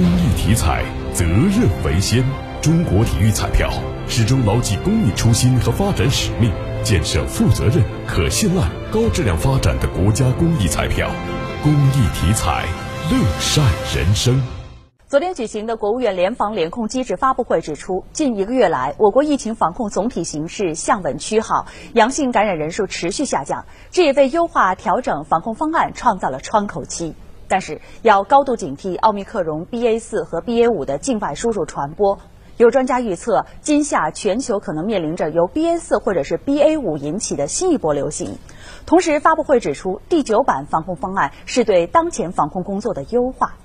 公益体彩，责任为先。中国体育彩票始终牢记公益初心和发展使命，建设负责任、可信赖、高质量发展的国家公益彩票。公益体彩，乐善人生。昨天举行的国务院联防联控机制发布会指出，近一个月来，我国疫情防控总体形势向稳趋好，阳性感染人数持续下降，这也为优化调整防控方案创造了窗口期。但是，要高度警惕奥密克戎 BA 四和 BA 五的境外输入传播。有专家预测，今夏全球可能面临着由 BA 四或者是 BA 五引起的新一波流行。同时，发布会指出，第九版防控方案是对当前防控工作的优化。